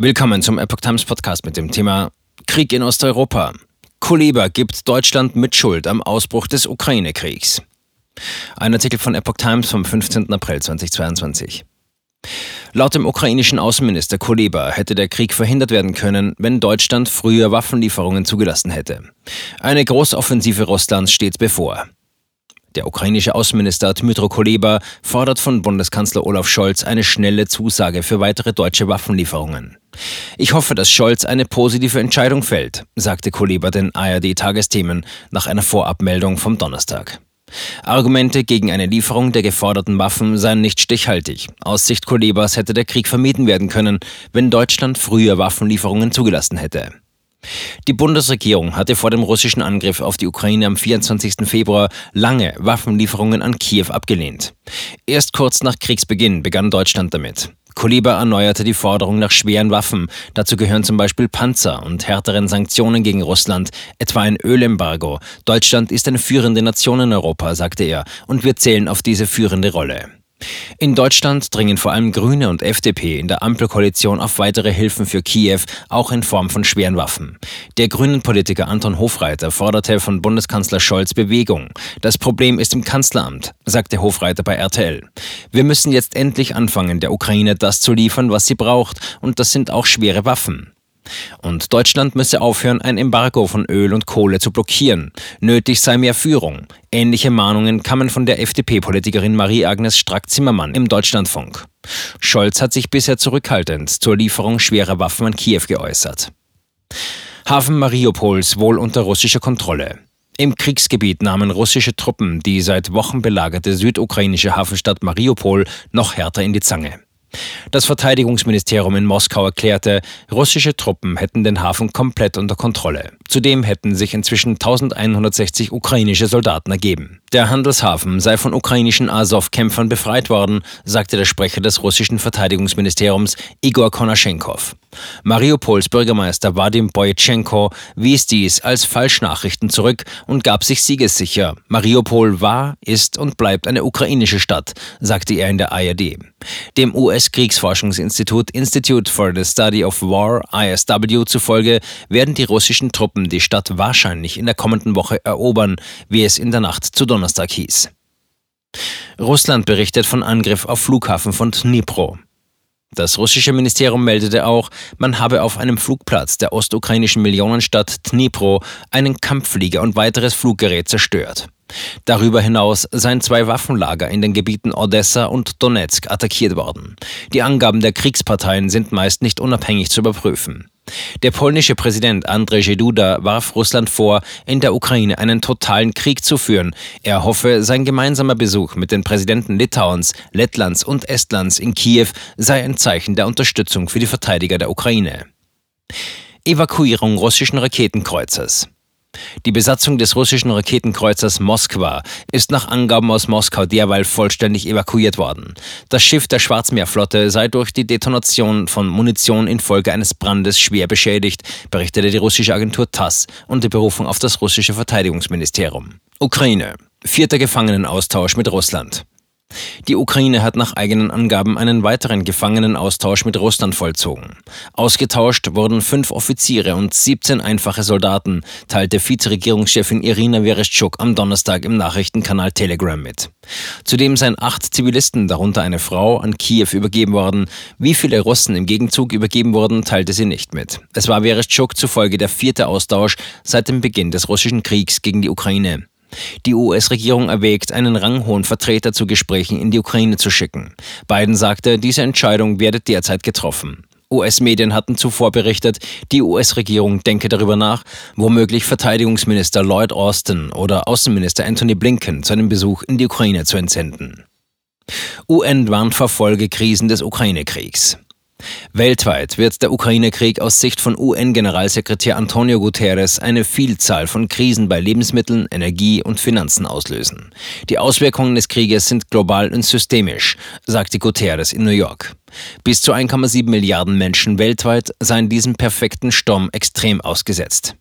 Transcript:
Willkommen zum Epoch Times Podcast mit dem Thema Krieg in Osteuropa. Kuleba gibt Deutschland mit Schuld am Ausbruch des Ukraine-Kriegs. Ein Artikel von Epoch Times vom 15. April 2022. Laut dem ukrainischen Außenminister Kuleba hätte der Krieg verhindert werden können, wenn Deutschland früher Waffenlieferungen zugelassen hätte. Eine Großoffensive Russlands steht bevor. Der ukrainische Außenminister Dmytro Kuleba fordert von Bundeskanzler Olaf Scholz eine schnelle Zusage für weitere deutsche Waffenlieferungen. Ich hoffe, dass Scholz eine positive Entscheidung fällt, sagte Kuleba den ARD-Tagesthemen nach einer Vorabmeldung vom Donnerstag. Argumente gegen eine Lieferung der geforderten Waffen seien nicht stichhaltig. Aus Sicht Kulebas hätte der Krieg vermieden werden können, wenn Deutschland früher Waffenlieferungen zugelassen hätte. Die Bundesregierung hatte vor dem russischen Angriff auf die Ukraine am 24. Februar lange Waffenlieferungen an Kiew abgelehnt. Erst kurz nach Kriegsbeginn begann Deutschland damit. Kuleba erneuerte die Forderung nach schweren Waffen. Dazu gehören zum Beispiel Panzer und härteren Sanktionen gegen Russland, etwa ein Ölembargo. Deutschland ist eine führende Nation in Europa, sagte er, und wir zählen auf diese führende Rolle. In Deutschland dringen vor allem Grüne und FDP in der Ampelkoalition auf weitere Hilfen für Kiew, auch in Form von schweren Waffen. Der grünen Politiker Anton Hofreiter forderte von Bundeskanzler Scholz Bewegung. Das Problem ist im Kanzleramt, sagte Hofreiter bei RTL. Wir müssen jetzt endlich anfangen, der Ukraine das zu liefern, was sie braucht, und das sind auch schwere Waffen. Und Deutschland müsse aufhören, ein Embargo von Öl und Kohle zu blockieren. Nötig sei mehr Führung. Ähnliche Mahnungen kamen von der FDP-Politikerin Marie-Agnes Strack-Zimmermann im Deutschlandfunk. Scholz hat sich bisher zurückhaltend zur Lieferung schwerer Waffen an Kiew geäußert. Hafen Mariupols wohl unter russischer Kontrolle. Im Kriegsgebiet nahmen russische Truppen die seit Wochen belagerte südukrainische Hafenstadt Mariupol noch härter in die Zange. Das Verteidigungsministerium in Moskau erklärte, russische Truppen hätten den Hafen komplett unter Kontrolle. Zudem hätten sich inzwischen 1160 ukrainische Soldaten ergeben. Der Handelshafen sei von ukrainischen Azov-Kämpfern befreit worden, sagte der Sprecher des russischen Verteidigungsministeriums Igor Konaschenkov. Mariupols Bürgermeister Vadim Boytschenko wies dies als Falschnachrichten zurück und gab sich siegessicher. Mariupol war, ist und bleibt eine ukrainische Stadt, sagte er in der ARD. Dem US-Kriegsforschungsinstitut Institute for the Study of War, ISW, zufolge werden die russischen Truppen die Stadt wahrscheinlich in der kommenden Woche erobern, wie es in der Nacht zu Donnerstag hieß. Russland berichtet von Angriff auf Flughafen von Dnipro. Das russische Ministerium meldete auch, man habe auf einem Flugplatz der ostukrainischen Millionenstadt Dnipro einen Kampfflieger und weiteres Fluggerät zerstört. Darüber hinaus seien zwei Waffenlager in den Gebieten Odessa und Donetsk attackiert worden. Die Angaben der Kriegsparteien sind meist nicht unabhängig zu überprüfen. Der polnische Präsident Andrzej Duda warf Russland vor, in der Ukraine einen totalen Krieg zu führen. Er hoffe, sein gemeinsamer Besuch mit den Präsidenten Litauens, Lettlands und Estlands in Kiew sei ein Zeichen der Unterstützung für die Verteidiger der Ukraine. Evakuierung russischen Raketenkreuzers. Die Besatzung des russischen Raketenkreuzers Moskwa ist nach Angaben aus Moskau derweil vollständig evakuiert worden. Das Schiff der Schwarzmeerflotte sei durch die Detonation von Munition infolge eines Brandes schwer beschädigt, berichtete die russische Agentur TASS unter Berufung auf das russische Verteidigungsministerium. Ukraine. Vierter Gefangenenaustausch mit Russland. Die Ukraine hat nach eigenen Angaben einen weiteren Gefangenenaustausch mit Russland vollzogen. Ausgetauscht wurden fünf Offiziere und 17 einfache Soldaten, teilte Vizeregierungschefin Irina Vereshchuk am Donnerstag im Nachrichtenkanal Telegram mit. Zudem seien acht Zivilisten, darunter eine Frau, an Kiew übergeben worden. Wie viele Russen im Gegenzug übergeben wurden, teilte sie nicht mit. Es war Vereshchuk zufolge der vierte Austausch seit dem Beginn des russischen Kriegs gegen die Ukraine. Die US-Regierung erwägt, einen ranghohen Vertreter zu Gesprächen in die Ukraine zu schicken. Biden sagte, diese Entscheidung werde derzeit getroffen. US-Medien hatten zuvor berichtet, die US-Regierung denke darüber nach, womöglich Verteidigungsminister Lloyd Austin oder Außenminister Anthony Blinken zu einem Besuch in die Ukraine zu entsenden. UN warnt vor Folgekrisen des Ukraine-Kriegs. Weltweit wird der Ukraine-Krieg aus Sicht von UN-Generalsekretär Antonio Guterres eine Vielzahl von Krisen bei Lebensmitteln, Energie und Finanzen auslösen. Die Auswirkungen des Krieges sind global und systemisch, sagte Guterres in New York. Bis zu 1,7 Milliarden Menschen weltweit seien diesem perfekten Sturm extrem ausgesetzt.